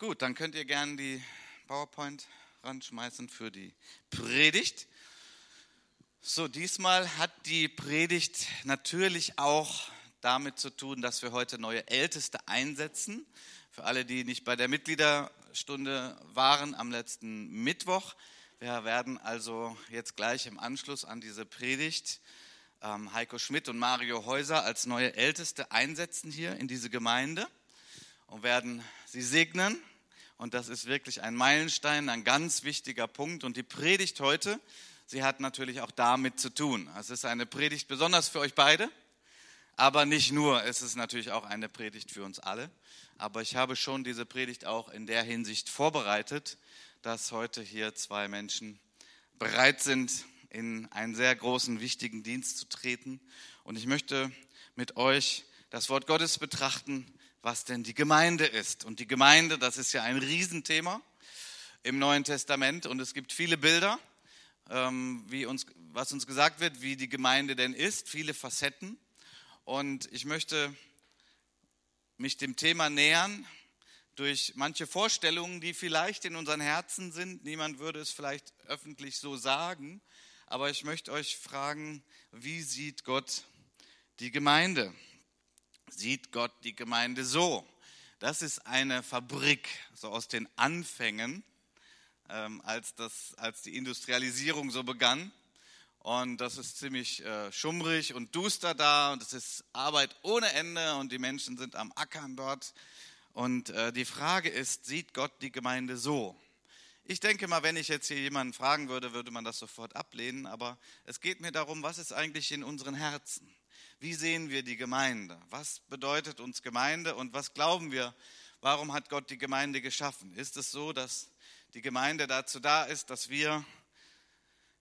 Gut, dann könnt ihr gerne die PowerPoint ranschmeißen für die Predigt. So, diesmal hat die Predigt natürlich auch damit zu tun, dass wir heute neue Älteste einsetzen. Für alle, die nicht bei der Mitgliederstunde waren am letzten Mittwoch. Wir werden also jetzt gleich im Anschluss an diese Predigt ähm, Heiko Schmidt und Mario Häuser als neue Älteste einsetzen hier in diese Gemeinde und werden sie segnen. Und das ist wirklich ein Meilenstein, ein ganz wichtiger Punkt. Und die Predigt heute, sie hat natürlich auch damit zu tun. Es ist eine Predigt besonders für euch beide, aber nicht nur. Es ist natürlich auch eine Predigt für uns alle. Aber ich habe schon diese Predigt auch in der Hinsicht vorbereitet, dass heute hier zwei Menschen bereit sind, in einen sehr großen, wichtigen Dienst zu treten. Und ich möchte mit euch das Wort Gottes betrachten, was denn die Gemeinde ist. Und die Gemeinde, das ist ja ein Riesenthema im Neuen Testament und es gibt viele Bilder, ähm, wie uns, was uns gesagt wird, wie die Gemeinde denn ist, viele Facetten. Und ich möchte mich dem Thema nähern durch manche Vorstellungen, die vielleicht in unseren Herzen sind. Niemand würde es vielleicht öffentlich so sagen, aber ich möchte euch fragen, wie sieht Gott die Gemeinde? Sieht Gott die Gemeinde so? Das ist eine Fabrik, so aus den Anfängen, ähm, als, das, als die Industrialisierung so begann. Und das ist ziemlich äh, schummrig und duster da und es ist Arbeit ohne Ende und die Menschen sind am Ackern dort. Und äh, die Frage ist, sieht Gott die Gemeinde so? Ich denke mal, wenn ich jetzt hier jemanden fragen würde, würde man das sofort ablehnen. Aber es geht mir darum, was ist eigentlich in unseren Herzen? Wie sehen wir die Gemeinde? Was bedeutet uns Gemeinde und was glauben wir? Warum hat Gott die Gemeinde geschaffen? Ist es so, dass die Gemeinde dazu da ist, dass wir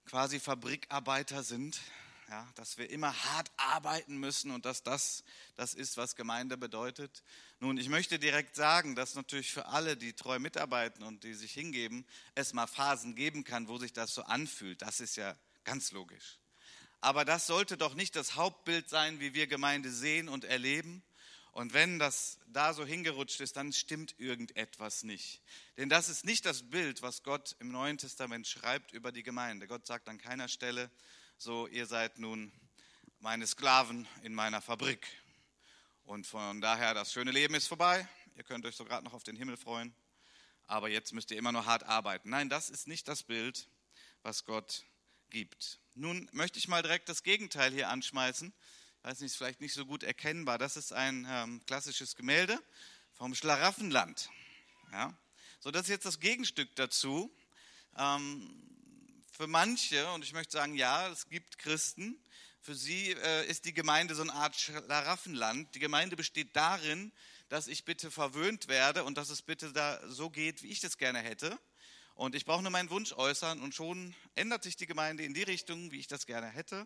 quasi Fabrikarbeiter sind, ja, dass wir immer hart arbeiten müssen und dass das das ist, was Gemeinde bedeutet. Nun, ich möchte direkt sagen, dass natürlich für alle, die treu mitarbeiten und die sich hingeben, es mal Phasen geben kann, wo sich das so anfühlt. Das ist ja ganz logisch. Aber das sollte doch nicht das Hauptbild sein, wie wir Gemeinde sehen und erleben. Und wenn das da so hingerutscht ist, dann stimmt irgendetwas nicht. Denn das ist nicht das Bild, was Gott im Neuen Testament schreibt über die Gemeinde. Gott sagt an keiner Stelle, so ihr seid nun meine Sklaven in meiner Fabrik. Und von daher, das schöne Leben ist vorbei. Ihr könnt euch so gerade noch auf den Himmel freuen. Aber jetzt müsst ihr immer nur hart arbeiten. Nein, das ist nicht das Bild, was Gott gibt. Nun möchte ich mal direkt das Gegenteil hier anschmeißen. Ich weiß nicht, ist vielleicht nicht so gut erkennbar. Das ist ein ähm, klassisches Gemälde vom Schlaraffenland. Ja? So, das ist jetzt das Gegenstück dazu. Ähm, für manche, und ich möchte sagen, ja, es gibt Christen, für sie äh, ist die Gemeinde so eine Art Schlaraffenland. Die Gemeinde besteht darin, dass ich bitte verwöhnt werde und dass es bitte da so geht, wie ich das gerne hätte. Und ich brauche nur meinen Wunsch äußern und schon ändert sich die Gemeinde in die Richtung, wie ich das gerne hätte.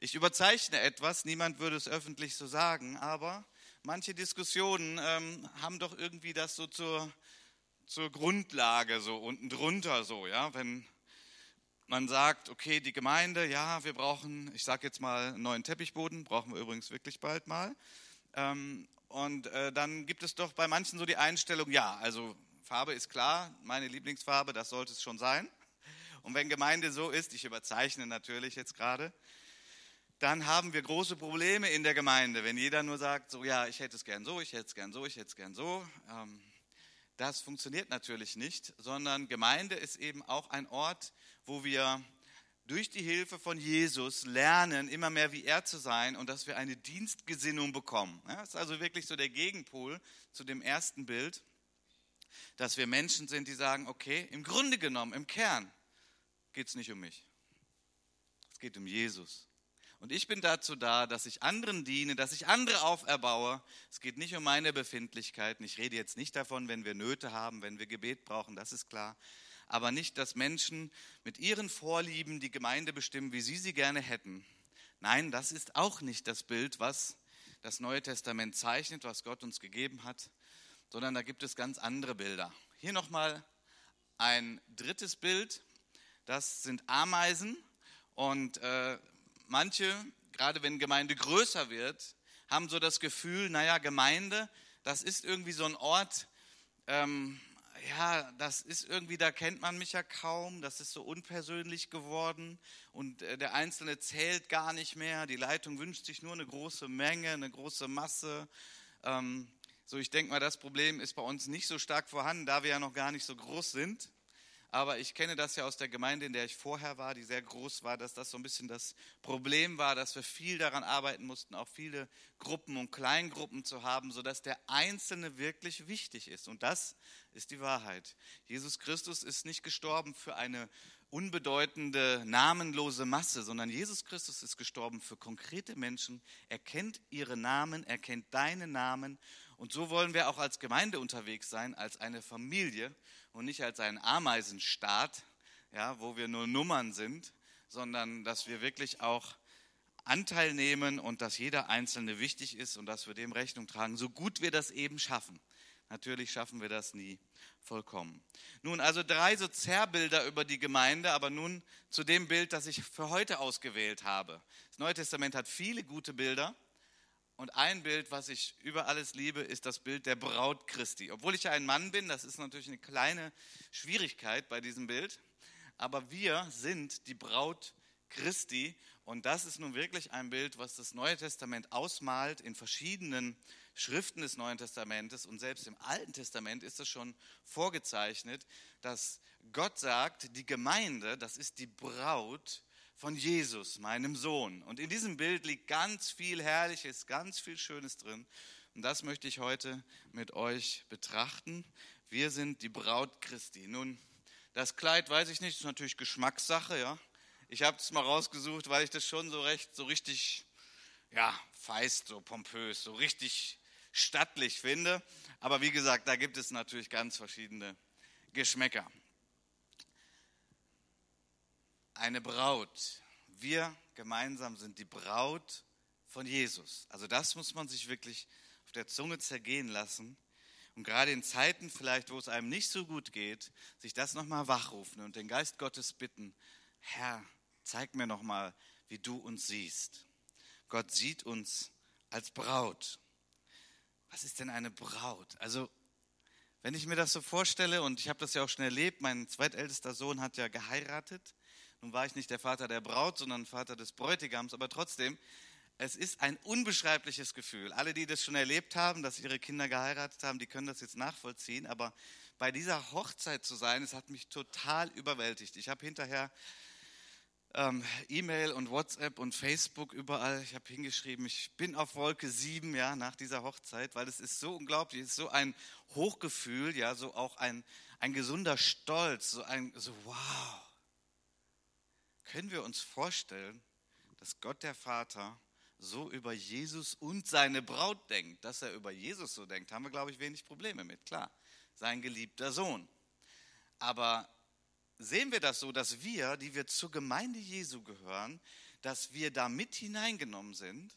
Ich überzeichne etwas, niemand würde es öffentlich so sagen, aber manche Diskussionen ähm, haben doch irgendwie das so zur, zur Grundlage, so unten drunter so, ja, wenn man sagt, okay, die Gemeinde, ja, wir brauchen, ich sage jetzt mal, einen neuen Teppichboden, brauchen wir übrigens wirklich bald mal. Ähm, und äh, dann gibt es doch bei manchen so die Einstellung, ja, also Farbe ist klar, meine Lieblingsfarbe, das sollte es schon sein. Und wenn Gemeinde so ist, ich überzeichne natürlich jetzt gerade, dann haben wir große Probleme in der Gemeinde, wenn jeder nur sagt, so ja, ich hätte es gern so, ich hätte es gern so, ich hätte es gern so. Ähm, das funktioniert natürlich nicht, sondern Gemeinde ist eben auch ein Ort, wo wir durch die Hilfe von Jesus lernen, immer mehr wie er zu sein und dass wir eine Dienstgesinnung bekommen. das ist also wirklich so der Gegenpol zu dem ersten Bild, dass wir Menschen sind, die sagen, okay, im Grunde genommen, im Kern geht es nicht um mich. Es geht um Jesus. Und ich bin dazu da, dass ich anderen diene, dass ich andere auferbaue. Es geht nicht um meine Befindlichkeiten. Ich rede jetzt nicht davon, wenn wir Nöte haben, wenn wir Gebet brauchen, das ist klar aber nicht, dass Menschen mit ihren Vorlieben die Gemeinde bestimmen, wie sie sie gerne hätten. Nein, das ist auch nicht das Bild, was das Neue Testament zeichnet, was Gott uns gegeben hat, sondern da gibt es ganz andere Bilder. Hier nochmal ein drittes Bild, das sind Ameisen und äh, manche, gerade wenn Gemeinde größer wird, haben so das Gefühl, naja, Gemeinde, das ist irgendwie so ein Ort, ähm, ja, das ist irgendwie, da kennt man mich ja kaum, das ist so unpersönlich geworden und äh, der Einzelne zählt gar nicht mehr, die Leitung wünscht sich nur eine große Menge, eine große Masse. Ähm, so, ich denke mal, das Problem ist bei uns nicht so stark vorhanden, da wir ja noch gar nicht so groß sind. Aber ich kenne das ja aus der Gemeinde, in der ich vorher war, die sehr groß war, dass das so ein bisschen das Problem war, dass wir viel daran arbeiten mussten, auch viele Gruppen und Kleingruppen zu haben, sodass der Einzelne wirklich wichtig ist. Und das ist die Wahrheit. Jesus Christus ist nicht gestorben für eine unbedeutende, namenlose Masse, sondern Jesus Christus ist gestorben für konkrete Menschen. Er kennt ihre Namen, er kennt deine Namen. Und so wollen wir auch als Gemeinde unterwegs sein, als eine Familie und nicht als ein Ameisenstaat, ja, wo wir nur Nummern sind, sondern dass wir wirklich auch Anteil nehmen und dass jeder Einzelne wichtig ist und dass wir dem Rechnung tragen, so gut wir das eben schaffen. Natürlich schaffen wir das nie vollkommen. Nun, also drei so Zerrbilder über die Gemeinde, aber nun zu dem Bild, das ich für heute ausgewählt habe. Das Neue Testament hat viele gute Bilder. Und ein Bild, was ich über alles liebe, ist das Bild der Braut Christi. Obwohl ich ja ein Mann bin, das ist natürlich eine kleine Schwierigkeit bei diesem Bild. Aber wir sind die Braut Christi. Und das ist nun wirklich ein Bild, was das Neue Testament ausmalt in verschiedenen Schriften des Neuen Testamentes. Und selbst im Alten Testament ist es schon vorgezeichnet, dass Gott sagt, die Gemeinde, das ist die Braut von Jesus, meinem Sohn. Und in diesem Bild liegt ganz viel Herrliches, ganz viel Schönes drin. Und das möchte ich heute mit euch betrachten. Wir sind die Braut Christi. Nun, das Kleid weiß ich nicht, ist natürlich Geschmackssache, ja. Ich habe es mal rausgesucht, weil ich das schon so recht, so richtig, ja, feist, so pompös, so richtig stattlich finde. Aber wie gesagt, da gibt es natürlich ganz verschiedene Geschmäcker eine Braut. Wir gemeinsam sind die Braut von Jesus. Also das muss man sich wirklich auf der Zunge zergehen lassen. Und gerade in Zeiten vielleicht, wo es einem nicht so gut geht, sich das nochmal wachrufen und den Geist Gottes bitten, Herr, zeig mir nochmal, wie du uns siehst. Gott sieht uns als Braut. Was ist denn eine Braut? Also, wenn ich mir das so vorstelle, und ich habe das ja auch schon erlebt, mein zweitältester Sohn hat ja geheiratet nun war ich nicht der Vater der Braut, sondern Vater des Bräutigams, aber trotzdem, es ist ein unbeschreibliches Gefühl. Alle, die das schon erlebt haben, dass ihre Kinder geheiratet haben, die können das jetzt nachvollziehen. Aber bei dieser Hochzeit zu sein, es hat mich total überwältigt. Ich habe hinterher ähm, E-Mail und WhatsApp und Facebook überall, ich habe hingeschrieben, ich bin auf Wolke 7, ja, nach dieser Hochzeit, weil es ist so unglaublich, es ist so ein Hochgefühl, ja, so auch ein, ein gesunder Stolz, so ein, so wow können wir uns vorstellen, dass Gott der Vater so über Jesus und seine Braut denkt, dass er über Jesus so denkt, haben wir, glaube ich, wenig Probleme mit. Klar, sein geliebter Sohn. Aber sehen wir das so, dass wir, die wir zur Gemeinde Jesu gehören, dass wir da mit hineingenommen sind?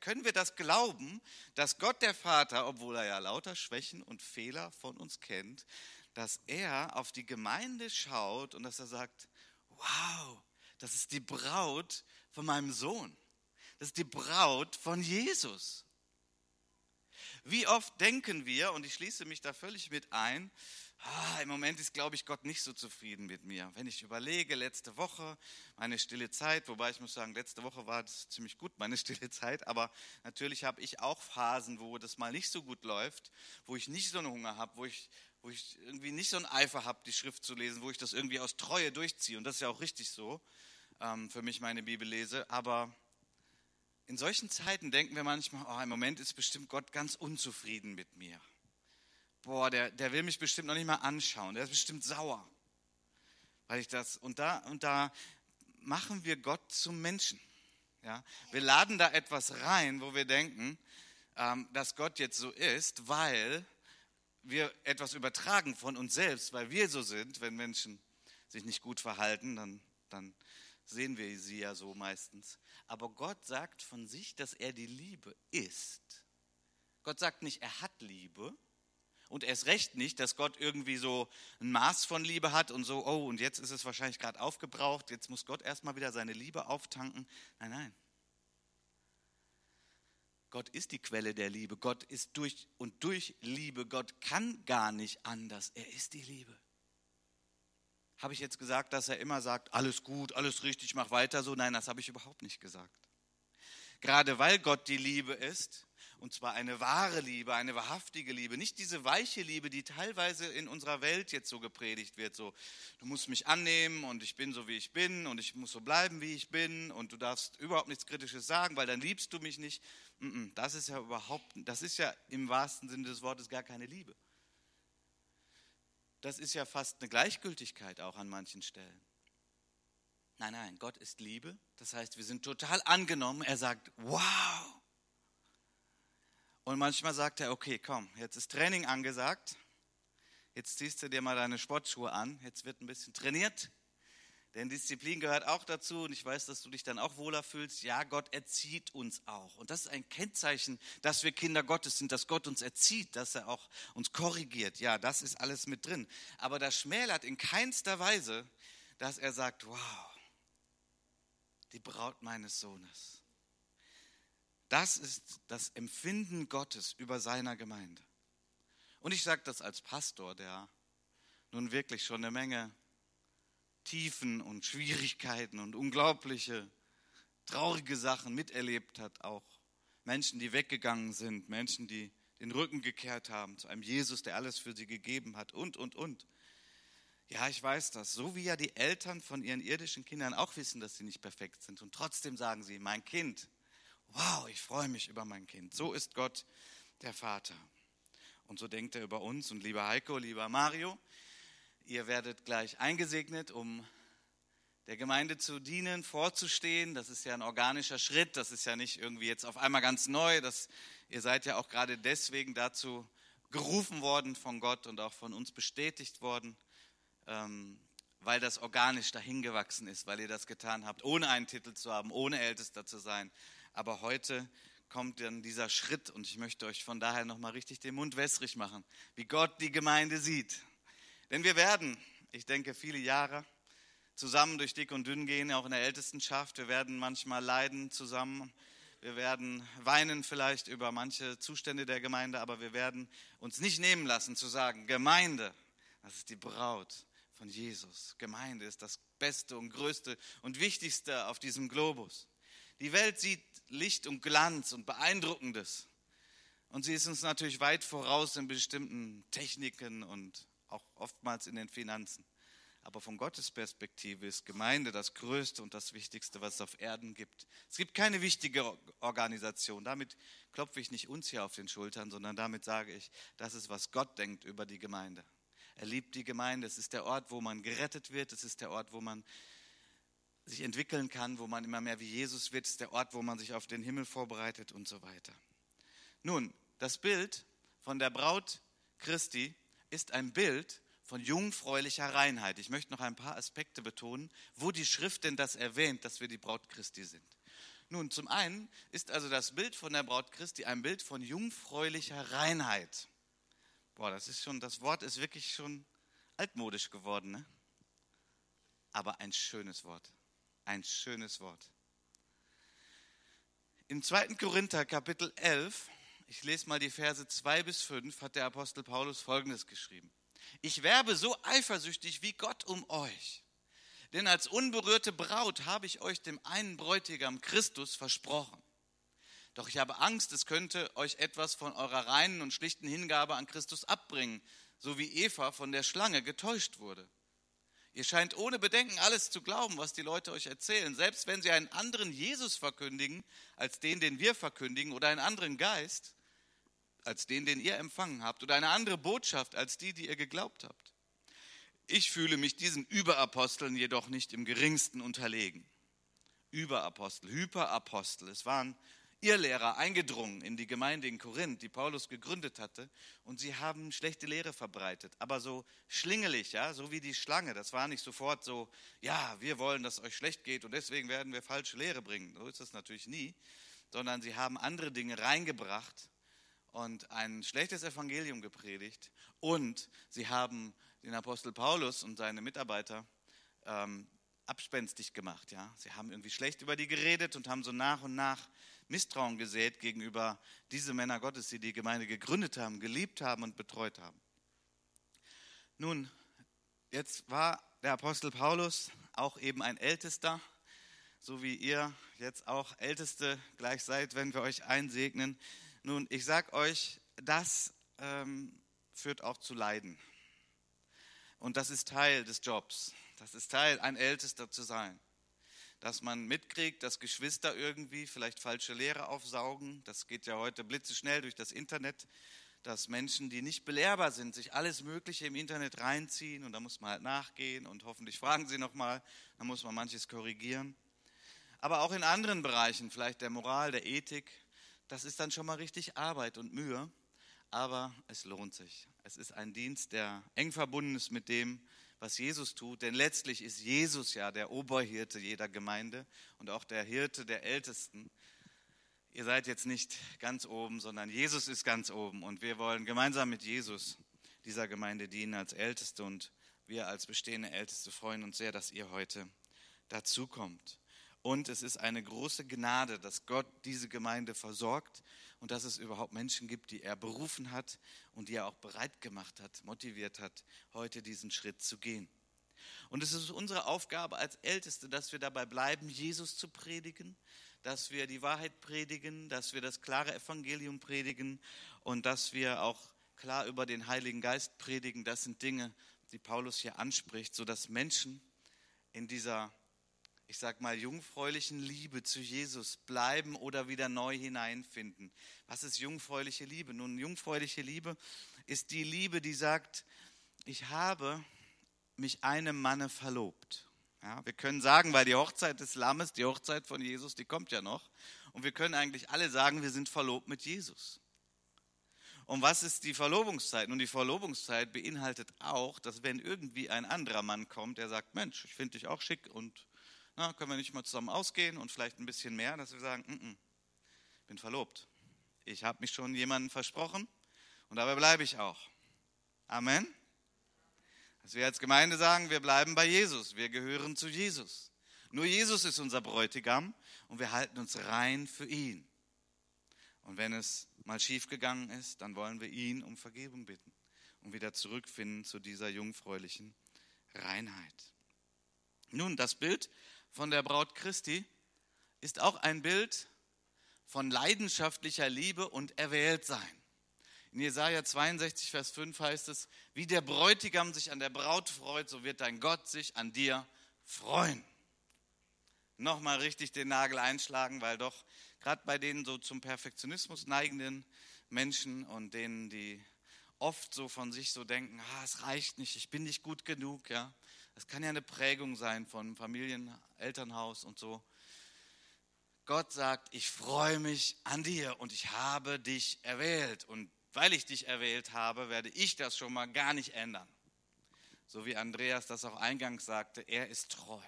Können wir das glauben, dass Gott der Vater, obwohl er ja lauter Schwächen und Fehler von uns kennt, dass er auf die Gemeinde schaut und dass er sagt, wow, das ist die Braut von meinem Sohn. Das ist die Braut von Jesus. Wie oft denken wir, und ich schließe mich da völlig mit ein, ah, im Moment ist, glaube ich, Gott nicht so zufrieden mit mir. Wenn ich überlege, letzte Woche, meine stille Zeit, wobei ich muss sagen, letzte Woche war es ziemlich gut, meine stille Zeit, aber natürlich habe ich auch Phasen, wo das mal nicht so gut läuft, wo ich nicht so einen Hunger habe, wo ich wo ich irgendwie nicht so einen Eifer habe, die Schrift zu lesen, wo ich das irgendwie aus Treue durchziehe. Und das ist ja auch richtig so, ähm, für mich meine Bibel lese. Aber in solchen Zeiten denken wir manchmal, oh, im Moment ist bestimmt Gott ganz unzufrieden mit mir. Boah, der, der will mich bestimmt noch nicht mal anschauen. Der ist bestimmt sauer. Weil ich das, und da, und da machen wir Gott zum Menschen. Ja? Wir laden da etwas rein, wo wir denken, ähm, dass Gott jetzt so ist, weil wir etwas übertragen von uns selbst, weil wir so sind, wenn Menschen sich nicht gut verhalten, dann, dann sehen wir sie ja so meistens. Aber Gott sagt von sich, dass er die Liebe ist. Gott sagt nicht, er hat Liebe. Und erst recht nicht, dass Gott irgendwie so ein Maß von Liebe hat und so, oh, und jetzt ist es wahrscheinlich gerade aufgebraucht, jetzt muss Gott erstmal wieder seine Liebe auftanken. Nein, nein. Gott ist die Quelle der Liebe. Gott ist durch und durch Liebe. Gott kann gar nicht anders. Er ist die Liebe. Habe ich jetzt gesagt, dass er immer sagt, alles gut, alles richtig, mach weiter so? Nein, das habe ich überhaupt nicht gesagt. Gerade weil Gott die Liebe ist, und zwar eine wahre Liebe, eine wahrhaftige Liebe, nicht diese weiche Liebe, die teilweise in unserer Welt jetzt so gepredigt wird, so du musst mich annehmen und ich bin so wie ich bin und ich muss so bleiben wie ich bin und du darfst überhaupt nichts kritisches sagen, weil dann liebst du mich nicht. Das ist ja überhaupt, das ist ja im wahrsten Sinne des Wortes gar keine Liebe. Das ist ja fast eine Gleichgültigkeit auch an manchen Stellen. Nein, nein, Gott ist Liebe. Das heißt, wir sind total angenommen. Er sagt, wow, und manchmal sagt er, okay, komm, jetzt ist Training angesagt. Jetzt ziehst du dir mal deine Sportschuhe an. Jetzt wird ein bisschen trainiert. Denn Disziplin gehört auch dazu und ich weiß, dass du dich dann auch wohler fühlst. Ja, Gott erzieht uns auch. Und das ist ein Kennzeichen, dass wir Kinder Gottes sind, dass Gott uns erzieht, dass er auch uns korrigiert. Ja, das ist alles mit drin. Aber das schmälert in keinster Weise, dass er sagt, wow, die Braut meines Sohnes. Das ist das Empfinden Gottes über seiner Gemeinde. Und ich sage das als Pastor, der nun wirklich schon eine Menge Tiefen und Schwierigkeiten und unglaubliche, traurige Sachen miterlebt hat, auch Menschen, die weggegangen sind, Menschen, die den Rücken gekehrt haben zu einem Jesus, der alles für sie gegeben hat und, und, und. Ja, ich weiß das. So wie ja die Eltern von ihren irdischen Kindern auch wissen, dass sie nicht perfekt sind. Und trotzdem sagen sie, mein Kind, wow, ich freue mich über mein Kind. So ist Gott der Vater. Und so denkt er über uns. Und lieber Heiko, lieber Mario, ihr werdet gleich eingesegnet, um der Gemeinde zu dienen, vorzustehen. Das ist ja ein organischer Schritt. Das ist ja nicht irgendwie jetzt auf einmal ganz neu. Das, ihr seid ja auch gerade deswegen dazu gerufen worden von Gott und auch von uns bestätigt worden, ähm, weil das organisch dahingewachsen ist, weil ihr das getan habt, ohne einen Titel zu haben, ohne Ältester zu sein, aber heute kommt dann dieser Schritt und ich möchte euch von daher nochmal richtig den Mund wässrig machen, wie Gott die Gemeinde sieht. Denn wir werden, ich denke, viele Jahre zusammen durch dick und dünn gehen, auch in der Ältestenschaft. Wir werden manchmal leiden zusammen. Wir werden weinen vielleicht über manche Zustände der Gemeinde, aber wir werden uns nicht nehmen lassen zu sagen, Gemeinde, das ist die Braut von Jesus. Gemeinde ist das Beste und Größte und Wichtigste auf diesem Globus. Die Welt sieht Licht und Glanz und Beeindruckendes. Und sie ist uns natürlich weit voraus in bestimmten Techniken und auch oftmals in den Finanzen. Aber von Gottes Perspektive ist Gemeinde das Größte und das Wichtigste, was es auf Erden gibt. Es gibt keine wichtige Organisation. Damit klopfe ich nicht uns hier auf den Schultern, sondern damit sage ich, das ist, was Gott denkt über die Gemeinde. Er liebt die Gemeinde. Es ist der Ort, wo man gerettet wird. Es ist der Ort, wo man sich entwickeln kann, wo man immer mehr wie Jesus wird, ist der Ort, wo man sich auf den Himmel vorbereitet und so weiter. Nun, das Bild von der Braut Christi ist ein Bild von jungfräulicher Reinheit. Ich möchte noch ein paar Aspekte betonen, wo die Schrift denn das erwähnt, dass wir die Braut Christi sind. Nun, zum einen ist also das Bild von der Braut Christi ein Bild von jungfräulicher Reinheit. Boah, das ist schon, das Wort ist wirklich schon altmodisch geworden, ne? aber ein schönes Wort. Ein schönes Wort. Im 2. Korinther Kapitel 11, ich lese mal die Verse 2 bis 5, hat der Apostel Paulus Folgendes geschrieben. Ich werbe so eifersüchtig wie Gott um euch. Denn als unberührte Braut habe ich euch dem einen Bräutigam Christus versprochen. Doch ich habe Angst, es könnte euch etwas von eurer reinen und schlichten Hingabe an Christus abbringen, so wie Eva von der Schlange getäuscht wurde. Ihr scheint ohne Bedenken alles zu glauben, was die Leute euch erzählen, selbst wenn sie einen anderen Jesus verkündigen als den, den wir verkündigen, oder einen anderen Geist als den, den ihr empfangen habt, oder eine andere Botschaft als die, die ihr geglaubt habt. Ich fühle mich diesen Überaposteln jedoch nicht im geringsten unterlegen. Überapostel, Hyperapostel, es waren Irrlehrer eingedrungen in die Gemeinde in Korinth, die Paulus gegründet hatte, und sie haben schlechte Lehre verbreitet, aber so schlingelig, ja, so wie die Schlange. Das war nicht sofort so, ja, wir wollen, dass es euch schlecht geht und deswegen werden wir falsche Lehre bringen. So ist das natürlich nie, sondern sie haben andere Dinge reingebracht und ein schlechtes Evangelium gepredigt und sie haben den Apostel Paulus und seine Mitarbeiter ähm, abspenstig gemacht. Ja? Sie haben irgendwie schlecht über die geredet und haben so nach und nach Misstrauen gesät gegenüber diese Männer Gottes, die die Gemeinde gegründet haben, geliebt haben und betreut haben. Nun, jetzt war der Apostel Paulus auch eben ein Ältester, so wie ihr jetzt auch Älteste gleich seid, wenn wir euch einsegnen. Nun, ich sage euch, das ähm, führt auch zu Leiden. Und das ist Teil des Jobs. Das ist Teil, ein Ältester zu sein. Dass man mitkriegt, dass Geschwister irgendwie vielleicht falsche Lehre aufsaugen. Das geht ja heute blitzeschnell durch das Internet. Dass Menschen, die nicht belehrbar sind, sich alles Mögliche im Internet reinziehen. Und da muss man halt nachgehen und hoffentlich fragen sie nochmal. Da muss man manches korrigieren. Aber auch in anderen Bereichen, vielleicht der Moral, der Ethik, das ist dann schon mal richtig Arbeit und Mühe. Aber es lohnt sich. Es ist ein Dienst, der eng verbunden ist mit dem, was Jesus tut, denn letztlich ist Jesus ja der Oberhirte jeder Gemeinde und auch der Hirte der Ältesten. Ihr seid jetzt nicht ganz oben, sondern Jesus ist ganz oben und wir wollen gemeinsam mit Jesus dieser Gemeinde dienen als Älteste und wir als bestehende Älteste freuen uns sehr, dass ihr heute dazukommt. Und es ist eine große Gnade, dass Gott diese Gemeinde versorgt und dass es überhaupt Menschen gibt, die er berufen hat und die er auch bereit gemacht hat, motiviert hat, heute diesen Schritt zu gehen. Und es ist unsere Aufgabe als Älteste, dass wir dabei bleiben, Jesus zu predigen, dass wir die Wahrheit predigen, dass wir das klare Evangelium predigen und dass wir auch klar über den Heiligen Geist predigen. Das sind Dinge, die Paulus hier anspricht, sodass Menschen in dieser ich sag mal, jungfräulichen Liebe zu Jesus bleiben oder wieder neu hineinfinden. Was ist jungfräuliche Liebe? Nun, jungfräuliche Liebe ist die Liebe, die sagt, ich habe mich einem Manne verlobt. Ja, wir können sagen, weil die Hochzeit des Lammes, die Hochzeit von Jesus, die kommt ja noch. Und wir können eigentlich alle sagen, wir sind verlobt mit Jesus. Und was ist die Verlobungszeit? Nun, die Verlobungszeit beinhaltet auch, dass wenn irgendwie ein anderer Mann kommt, der sagt, Mensch, ich finde dich auch schick und na, können wir nicht mal zusammen ausgehen und vielleicht ein bisschen mehr, dass wir sagen, N -n, bin verlobt. Ich habe mich schon jemandem versprochen und dabei bleibe ich auch. Amen. Dass wir als Gemeinde sagen, wir bleiben bei Jesus, wir gehören zu Jesus. Nur Jesus ist unser Bräutigam und wir halten uns rein für ihn. Und wenn es mal schief gegangen ist, dann wollen wir ihn um Vergebung bitten und wieder zurückfinden zu dieser jungfräulichen Reinheit. Nun, das Bild von der Braut Christi ist auch ein Bild von leidenschaftlicher Liebe und Erwähltsein. In Jesaja 62, Vers 5 heißt es: Wie der Bräutigam sich an der Braut freut, so wird dein Gott sich an dir freuen. Nochmal richtig den Nagel einschlagen, weil doch gerade bei denen so zum Perfektionismus neigenden Menschen und denen, die oft so von sich so denken, ah, es reicht nicht, ich bin nicht gut genug, ja, das kann ja eine Prägung sein von Familien, Elternhaus und so. Gott sagt, ich freue mich an dir und ich habe dich erwählt. Und weil ich dich erwählt habe, werde ich das schon mal gar nicht ändern. So wie Andreas das auch eingangs sagte, er ist treu.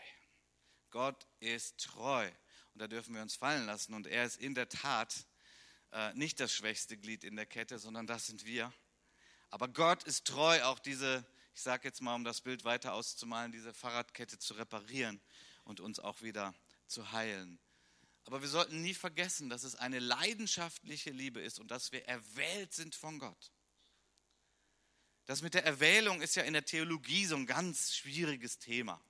Gott ist treu. Und da dürfen wir uns fallen lassen. Und er ist in der Tat äh, nicht das schwächste Glied in der Kette, sondern das sind wir. Aber Gott ist treu, auch diese ich sage jetzt mal, um das Bild weiter auszumalen, diese Fahrradkette zu reparieren und uns auch wieder zu heilen. Aber wir sollten nie vergessen, dass es eine leidenschaftliche Liebe ist und dass wir erwählt sind von Gott. Das mit der Erwählung ist ja in der Theologie so ein ganz schwieriges Thema.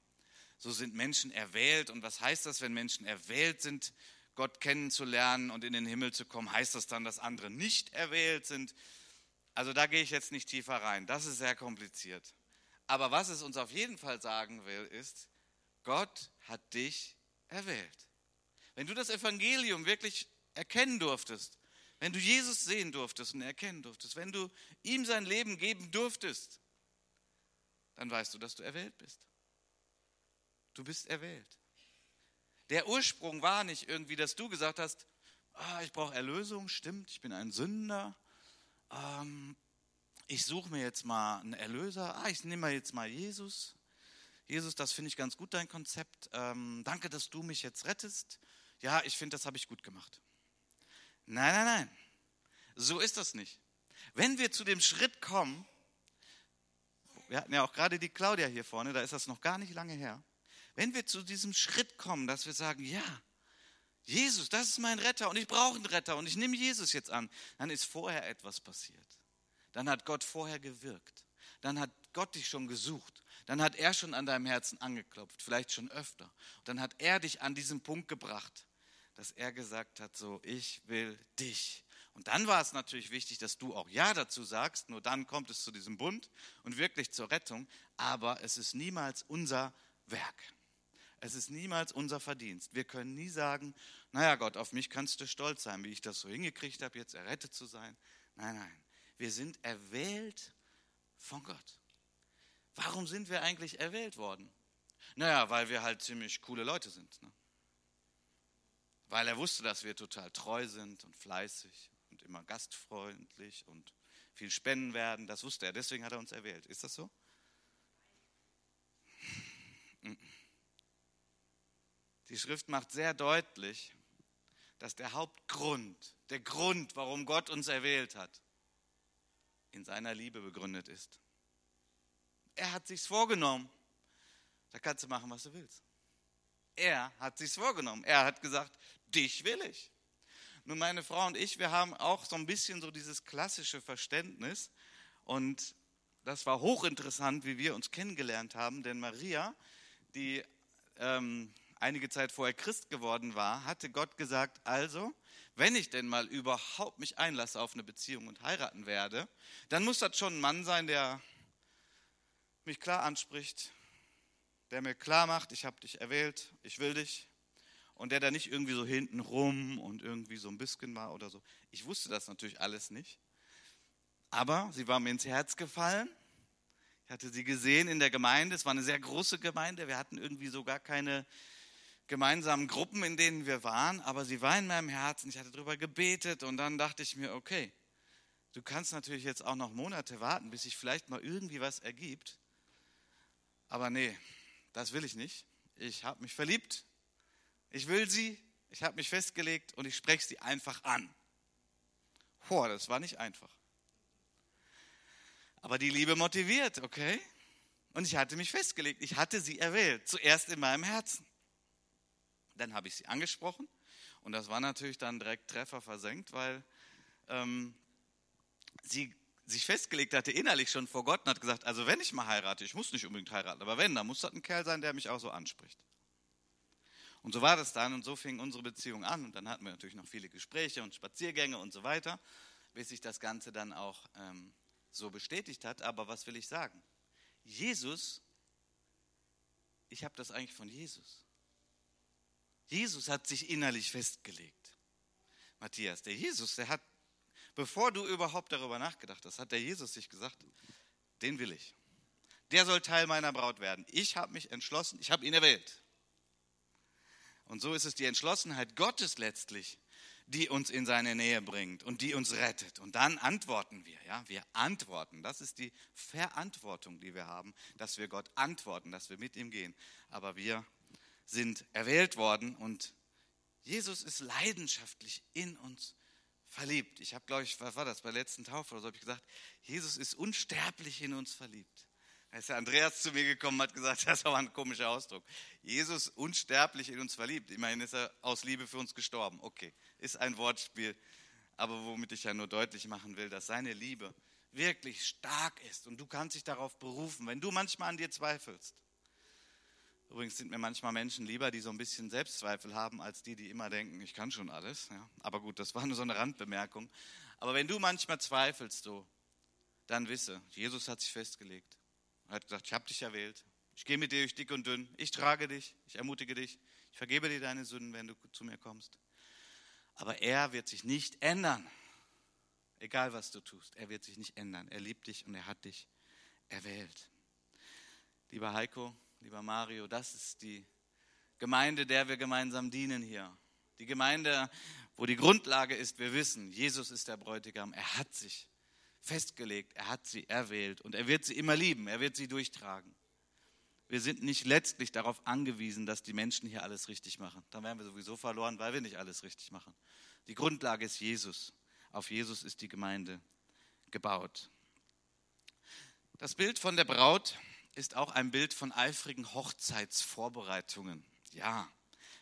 So sind Menschen erwählt und was heißt das, wenn Menschen erwählt sind, Gott kennenzulernen und in den Himmel zu kommen? Heißt das dann, dass andere nicht erwählt sind? Also da gehe ich jetzt nicht tiefer rein. Das ist sehr kompliziert. Aber was es uns auf jeden Fall sagen will, ist, Gott hat dich erwählt. Wenn du das Evangelium wirklich erkennen durftest, wenn du Jesus sehen durftest und erkennen durftest, wenn du ihm sein Leben geben durftest, dann weißt du, dass du erwählt bist. Du bist erwählt. Der Ursprung war nicht irgendwie, dass du gesagt hast, ah, ich brauche Erlösung, stimmt, ich bin ein Sünder, ähm, ich suche mir jetzt mal einen Erlöser. Ah, ich nehme jetzt mal Jesus. Jesus, das finde ich ganz gut, dein Konzept. Ähm, danke, dass du mich jetzt rettest. Ja, ich finde, das habe ich gut gemacht. Nein, nein, nein. So ist das nicht. Wenn wir zu dem Schritt kommen, wir hatten ja auch gerade die Claudia hier vorne, da ist das noch gar nicht lange her. Wenn wir zu diesem Schritt kommen, dass wir sagen, ja, Jesus, das ist mein Retter und ich brauche einen Retter und ich nehme Jesus jetzt an, dann ist vorher etwas passiert. Dann hat Gott vorher gewirkt. Dann hat Gott dich schon gesucht. Dann hat er schon an deinem Herzen angeklopft, vielleicht schon öfter. dann hat er dich an diesen Punkt gebracht, dass er gesagt hat, so, ich will dich. Und dann war es natürlich wichtig, dass du auch Ja dazu sagst. Nur dann kommt es zu diesem Bund und wirklich zur Rettung. Aber es ist niemals unser Werk. Es ist niemals unser Verdienst. Wir können nie sagen, naja Gott, auf mich kannst du stolz sein, wie ich das so hingekriegt habe, jetzt errettet zu sein. Nein, nein. Wir sind erwählt von Gott. Warum sind wir eigentlich erwählt worden? Naja, weil wir halt ziemlich coole Leute sind. Ne? Weil er wusste, dass wir total treu sind und fleißig und immer gastfreundlich und viel spenden werden. Das wusste er, deswegen hat er uns erwählt. Ist das so? Die Schrift macht sehr deutlich, dass der Hauptgrund, der Grund, warum Gott uns erwählt hat, in seiner Liebe begründet ist. Er hat sich's vorgenommen. Da kannst du machen, was du willst. Er hat sich's vorgenommen. Er hat gesagt, dich will ich. Nun, meine Frau und ich, wir haben auch so ein bisschen so dieses klassische Verständnis. Und das war hochinteressant, wie wir uns kennengelernt haben, denn Maria, die ähm, einige Zeit vorher Christ geworden war, hatte Gott gesagt, also, wenn ich denn mal überhaupt mich einlasse auf eine Beziehung und heiraten werde, dann muss das schon ein Mann sein, der mich klar anspricht, der mir klar macht, ich habe dich erwählt, ich will dich. Und der da nicht irgendwie so hinten rum und irgendwie so ein bisschen war oder so. Ich wusste das natürlich alles nicht. Aber sie war mir ins Herz gefallen. Ich hatte sie gesehen in der Gemeinde. Es war eine sehr große Gemeinde. Wir hatten irgendwie so gar keine gemeinsamen Gruppen, in denen wir waren, aber sie war in meinem Herzen. Ich hatte darüber gebetet und dann dachte ich mir, okay, du kannst natürlich jetzt auch noch Monate warten, bis sich vielleicht mal irgendwie was ergibt. Aber nee, das will ich nicht. Ich habe mich verliebt. Ich will sie. Ich habe mich festgelegt und ich spreche sie einfach an. Boah, das war nicht einfach. Aber die Liebe motiviert, okay? Und ich hatte mich festgelegt. Ich hatte sie erwählt. Zuerst in meinem Herzen. Dann habe ich sie angesprochen und das war natürlich dann direkt Treffer versenkt, weil ähm, sie sich festgelegt hatte innerlich schon vor Gott und hat gesagt, also wenn ich mal heirate, ich muss nicht unbedingt heiraten, aber wenn, dann muss das ein Kerl sein, der mich auch so anspricht. Und so war das dann und so fing unsere Beziehung an und dann hatten wir natürlich noch viele Gespräche und Spaziergänge und so weiter, bis sich das Ganze dann auch ähm, so bestätigt hat. Aber was will ich sagen? Jesus, ich habe das eigentlich von Jesus. Jesus hat sich innerlich festgelegt. Matthias, der Jesus, der hat, bevor du überhaupt darüber nachgedacht hast, hat der Jesus sich gesagt, den will ich. Der soll Teil meiner Braut werden. Ich habe mich entschlossen, ich habe ihn erwählt. Und so ist es die Entschlossenheit Gottes letztlich, die uns in seine Nähe bringt und die uns rettet. Und dann antworten wir, ja, wir antworten. Das ist die Verantwortung, die wir haben, dass wir Gott antworten, dass wir mit ihm gehen. Aber wir sind erwählt worden und Jesus ist leidenschaftlich in uns verliebt. Ich habe, glaube ich, was war das, bei der letzten Taufe oder so habe ich gesagt, Jesus ist unsterblich in uns verliebt. Da ist der Andreas zu mir gekommen und hat gesagt, das war ein komischer Ausdruck. Jesus unsterblich in uns verliebt. Immerhin ist er aus Liebe für uns gestorben. Okay, ist ein Wortspiel, aber womit ich ja nur deutlich machen will, dass seine Liebe wirklich stark ist und du kannst dich darauf berufen, wenn du manchmal an dir zweifelst Übrigens sind mir manchmal Menschen lieber, die so ein bisschen Selbstzweifel haben, als die, die immer denken, ich kann schon alles. Ja, aber gut, das war nur so eine Randbemerkung. Aber wenn du manchmal zweifelst, so, dann wisse, Jesus hat sich festgelegt. Er hat gesagt, ich habe dich erwählt. Ich gehe mit dir durch dick und dünn. Ich trage dich. Ich ermutige dich. Ich vergebe dir deine Sünden, wenn du zu mir kommst. Aber er wird sich nicht ändern. Egal was du tust, er wird sich nicht ändern. Er liebt dich und er hat dich erwählt. Lieber Heiko, lieber Mario, das ist die Gemeinde, der wir gemeinsam dienen hier. Die Gemeinde, wo die Grundlage ist, wir wissen, Jesus ist der Bräutigam, er hat sich festgelegt, er hat sie erwählt und er wird sie immer lieben, er wird sie durchtragen. Wir sind nicht letztlich darauf angewiesen, dass die Menschen hier alles richtig machen. Dann wären wir sowieso verloren, weil wir nicht alles richtig machen. Die Grundlage ist Jesus. Auf Jesus ist die Gemeinde gebaut. Das Bild von der Braut ist auch ein Bild von eifrigen Hochzeitsvorbereitungen. Ja,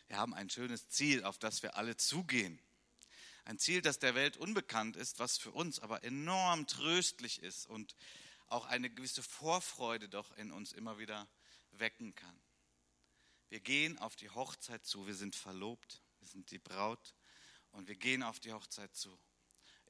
wir haben ein schönes Ziel, auf das wir alle zugehen. Ein Ziel, das der Welt unbekannt ist, was für uns aber enorm tröstlich ist und auch eine gewisse Vorfreude doch in uns immer wieder wecken kann. Wir gehen auf die Hochzeit zu, wir sind verlobt, wir sind die Braut und wir gehen auf die Hochzeit zu.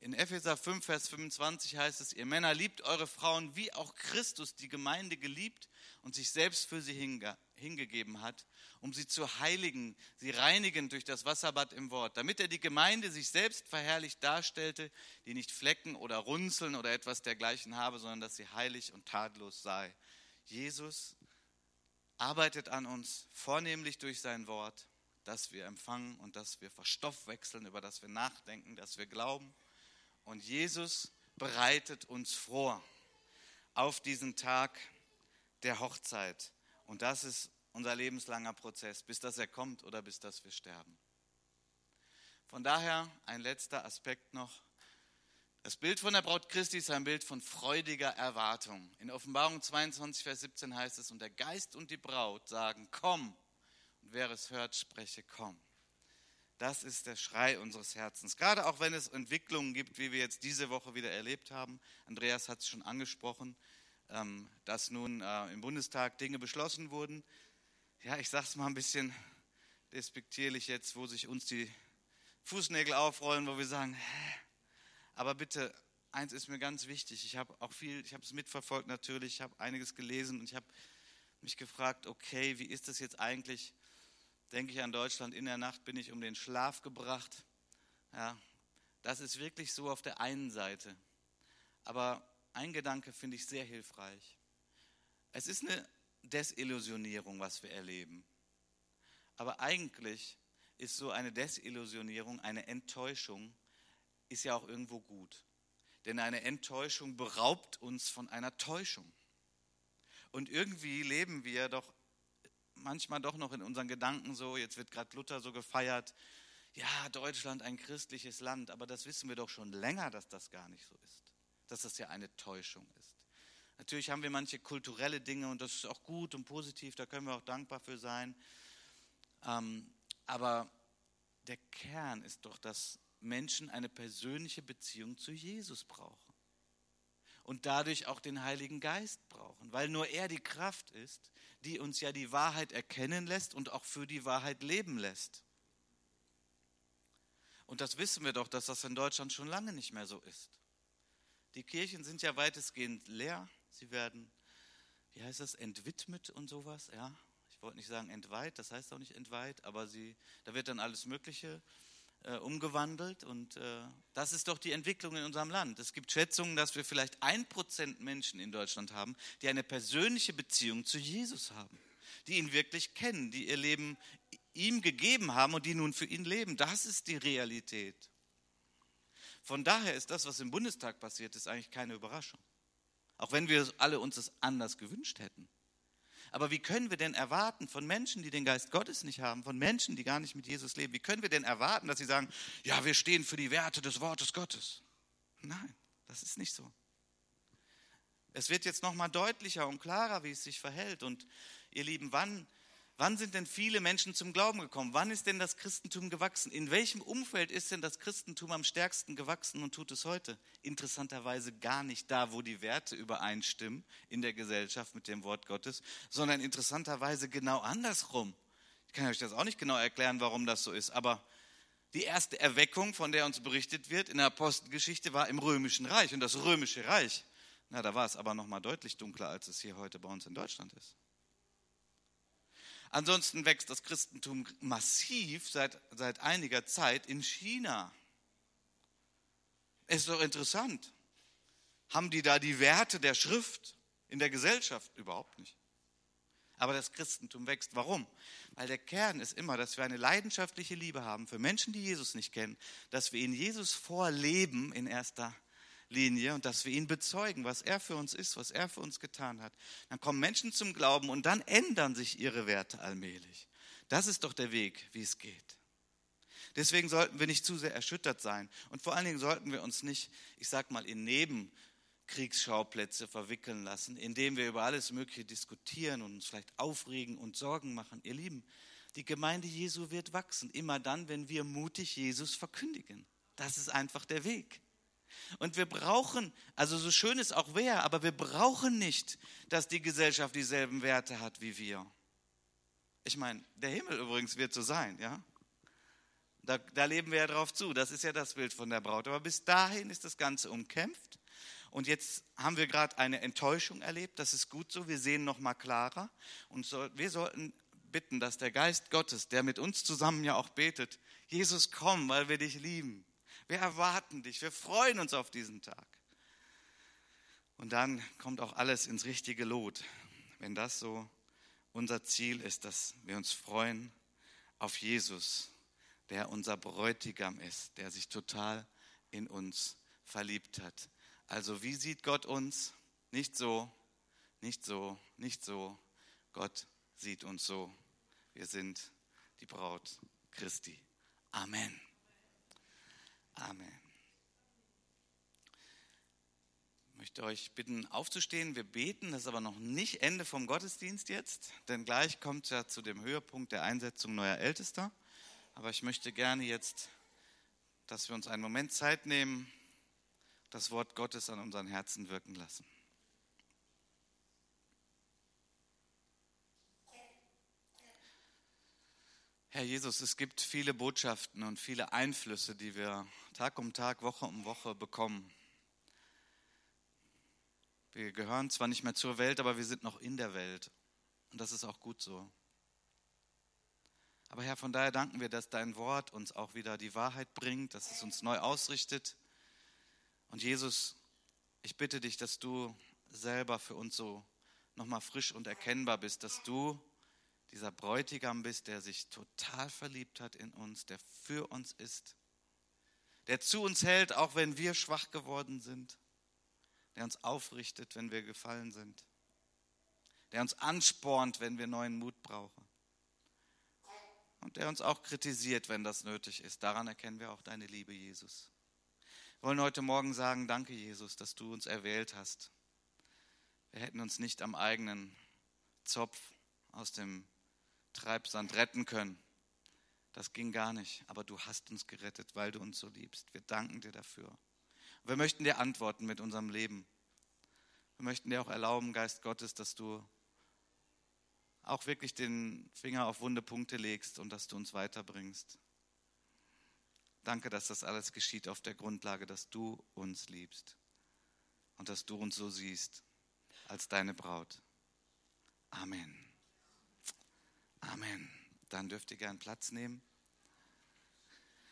In Epheser 5, Vers 25 heißt es, ihr Männer liebt eure Frauen, wie auch Christus die Gemeinde geliebt und sich selbst für sie hinge hingegeben hat, um sie zu heiligen, sie reinigen durch das Wasserbad im Wort, damit er die Gemeinde sich selbst verherrlicht darstellte, die nicht Flecken oder Runzeln oder etwas dergleichen habe, sondern dass sie heilig und tadellos sei. Jesus arbeitet an uns vornehmlich durch sein Wort, das wir empfangen und das wir verstoffwechseln, über das wir nachdenken, das wir glauben. Und Jesus bereitet uns vor auf diesen Tag der Hochzeit. Und das ist unser lebenslanger Prozess, bis dass er kommt oder bis dass wir sterben. Von daher ein letzter Aspekt noch. Das Bild von der Braut Christi ist ein Bild von freudiger Erwartung. In Offenbarung 22, Vers 17 heißt es, und der Geist und die Braut sagen, komm. Und wer es hört, spreche, komm. Das ist der Schrei unseres Herzens. Gerade auch wenn es Entwicklungen gibt, wie wir jetzt diese Woche wieder erlebt haben. Andreas hat es schon angesprochen, ähm, dass nun äh, im Bundestag Dinge beschlossen wurden. Ja, ich sage es mal ein bisschen despektierlich jetzt, wo sich uns die Fußnägel aufrollen, wo wir sagen, hä? aber bitte, eins ist mir ganz wichtig. Ich habe auch viel, ich habe es mitverfolgt natürlich, ich habe einiges gelesen und ich habe mich gefragt, okay, wie ist das jetzt eigentlich? Denke ich an Deutschland, in der Nacht bin ich um den Schlaf gebracht. Ja, das ist wirklich so auf der einen Seite. Aber ein Gedanke finde ich sehr hilfreich. Es ist eine Desillusionierung, was wir erleben. Aber eigentlich ist so eine Desillusionierung, eine Enttäuschung, ist ja auch irgendwo gut. Denn eine Enttäuschung beraubt uns von einer Täuschung. Und irgendwie leben wir doch manchmal doch noch in unseren Gedanken so, jetzt wird gerade Luther so gefeiert, ja, Deutschland ein christliches Land, aber das wissen wir doch schon länger, dass das gar nicht so ist dass das ja eine Täuschung ist. Natürlich haben wir manche kulturelle Dinge und das ist auch gut und positiv, da können wir auch dankbar für sein. Ähm, aber der Kern ist doch, dass Menschen eine persönliche Beziehung zu Jesus brauchen und dadurch auch den Heiligen Geist brauchen, weil nur er die Kraft ist, die uns ja die Wahrheit erkennen lässt und auch für die Wahrheit leben lässt. Und das wissen wir doch, dass das in Deutschland schon lange nicht mehr so ist. Die Kirchen sind ja weitestgehend leer. Sie werden, wie heißt das, entwidmet und sowas. Ja, ich wollte nicht sagen entweiht, das heißt auch nicht entweiht, aber sie, da wird dann alles Mögliche äh, umgewandelt. Und äh, das ist doch die Entwicklung in unserem Land. Es gibt Schätzungen, dass wir vielleicht ein Prozent Menschen in Deutschland haben, die eine persönliche Beziehung zu Jesus haben, die ihn wirklich kennen, die ihr Leben ihm gegeben haben und die nun für ihn leben. Das ist die Realität. Von daher ist das, was im Bundestag passiert ist, eigentlich keine Überraschung. Auch wenn wir alle uns das anders gewünscht hätten. Aber wie können wir denn erwarten von Menschen, die den Geist Gottes nicht haben, von Menschen, die gar nicht mit Jesus leben, wie können wir denn erwarten, dass sie sagen, ja, wir stehen für die Werte des Wortes Gottes? Nein, das ist nicht so. Es wird jetzt nochmal deutlicher und klarer, wie es sich verhält. Und ihr Lieben, wann Wann sind denn viele Menschen zum Glauben gekommen? Wann ist denn das Christentum gewachsen? In welchem Umfeld ist denn das Christentum am stärksten gewachsen und tut es heute? Interessanterweise gar nicht da, wo die Werte übereinstimmen in der Gesellschaft mit dem Wort Gottes, sondern interessanterweise genau andersrum. Ich kann euch das auch nicht genau erklären, warum das so ist, aber die erste Erweckung, von der uns berichtet wird in der Apostelgeschichte, war im Römischen Reich. Und das Römische Reich, na, da war es aber noch mal deutlich dunkler, als es hier heute bei uns in Deutschland ist. Ansonsten wächst das Christentum massiv seit, seit einiger Zeit in China. Ist doch interessant. Haben die da die Werte der Schrift in der Gesellschaft? Überhaupt nicht. Aber das Christentum wächst. Warum? Weil der Kern ist immer, dass wir eine leidenschaftliche Liebe haben für Menschen, die Jesus nicht kennen, dass wir in Jesus vorleben in erster Linie und dass wir ihn bezeugen, was er für uns ist, was er für uns getan hat. Dann kommen Menschen zum Glauben und dann ändern sich ihre Werte allmählich. Das ist doch der Weg, wie es geht. Deswegen sollten wir nicht zu sehr erschüttert sein und vor allen Dingen sollten wir uns nicht, ich sag mal, in Neben Kriegsschauplätze verwickeln lassen, indem wir über alles Mögliche diskutieren und uns vielleicht aufregen und Sorgen machen. Ihr Lieben, die Gemeinde Jesu wird wachsen, immer dann, wenn wir mutig Jesus verkündigen. Das ist einfach der Weg. Und wir brauchen, also so schön es auch wäre, aber wir brauchen nicht, dass die Gesellschaft dieselben Werte hat wie wir. Ich meine, der Himmel übrigens wird so sein, ja? Da, da leben wir ja drauf zu. Das ist ja das Bild von der Braut. Aber bis dahin ist das Ganze umkämpft. Und jetzt haben wir gerade eine Enttäuschung erlebt. Das ist gut so. Wir sehen noch mal klarer. Und so, wir sollten bitten, dass der Geist Gottes, der mit uns zusammen ja auch betet, Jesus, komm, weil wir dich lieben. Wir erwarten dich. Wir freuen uns auf diesen Tag. Und dann kommt auch alles ins richtige Lot, wenn das so unser Ziel ist, dass wir uns freuen auf Jesus, der unser Bräutigam ist, der sich total in uns verliebt hat. Also wie sieht Gott uns? Nicht so, nicht so, nicht so. Gott sieht uns so. Wir sind die Braut Christi. Amen. Amen. Ich möchte euch bitten, aufzustehen. Wir beten, das ist aber noch nicht Ende vom Gottesdienst jetzt, denn gleich kommt ja zu dem Höhepunkt der Einsetzung neuer Ältester. Aber ich möchte gerne jetzt, dass wir uns einen Moment Zeit nehmen, das Wort Gottes an unseren Herzen wirken lassen. Herr Jesus, es gibt viele Botschaften und viele Einflüsse, die wir Tag um Tag, Woche um Woche bekommen. Wir gehören zwar nicht mehr zur Welt, aber wir sind noch in der Welt. Und das ist auch gut so. Aber Herr, von daher danken wir, dass dein Wort uns auch wieder die Wahrheit bringt, dass es uns neu ausrichtet. Und Jesus, ich bitte dich, dass du selber für uns so nochmal frisch und erkennbar bist, dass du dieser Bräutigam bist, der sich total verliebt hat in uns, der für uns ist, der zu uns hält, auch wenn wir schwach geworden sind, der uns aufrichtet, wenn wir gefallen sind, der uns anspornt, wenn wir neuen Mut brauchen und der uns auch kritisiert, wenn das nötig ist. Daran erkennen wir auch deine Liebe, Jesus. Wir wollen heute Morgen sagen, danke Jesus, dass du uns erwählt hast. Wir hätten uns nicht am eigenen Zopf aus dem Treibsand retten können. Das ging gar nicht, aber du hast uns gerettet, weil du uns so liebst. Wir danken dir dafür. Wir möchten dir antworten mit unserem Leben. Wir möchten dir auch erlauben, Geist Gottes, dass du auch wirklich den Finger auf wunde Punkte legst und dass du uns weiterbringst. Danke, dass das alles geschieht auf der Grundlage, dass du uns liebst und dass du uns so siehst als deine Braut. Amen. Amen. Dann dürft ihr gern Platz nehmen.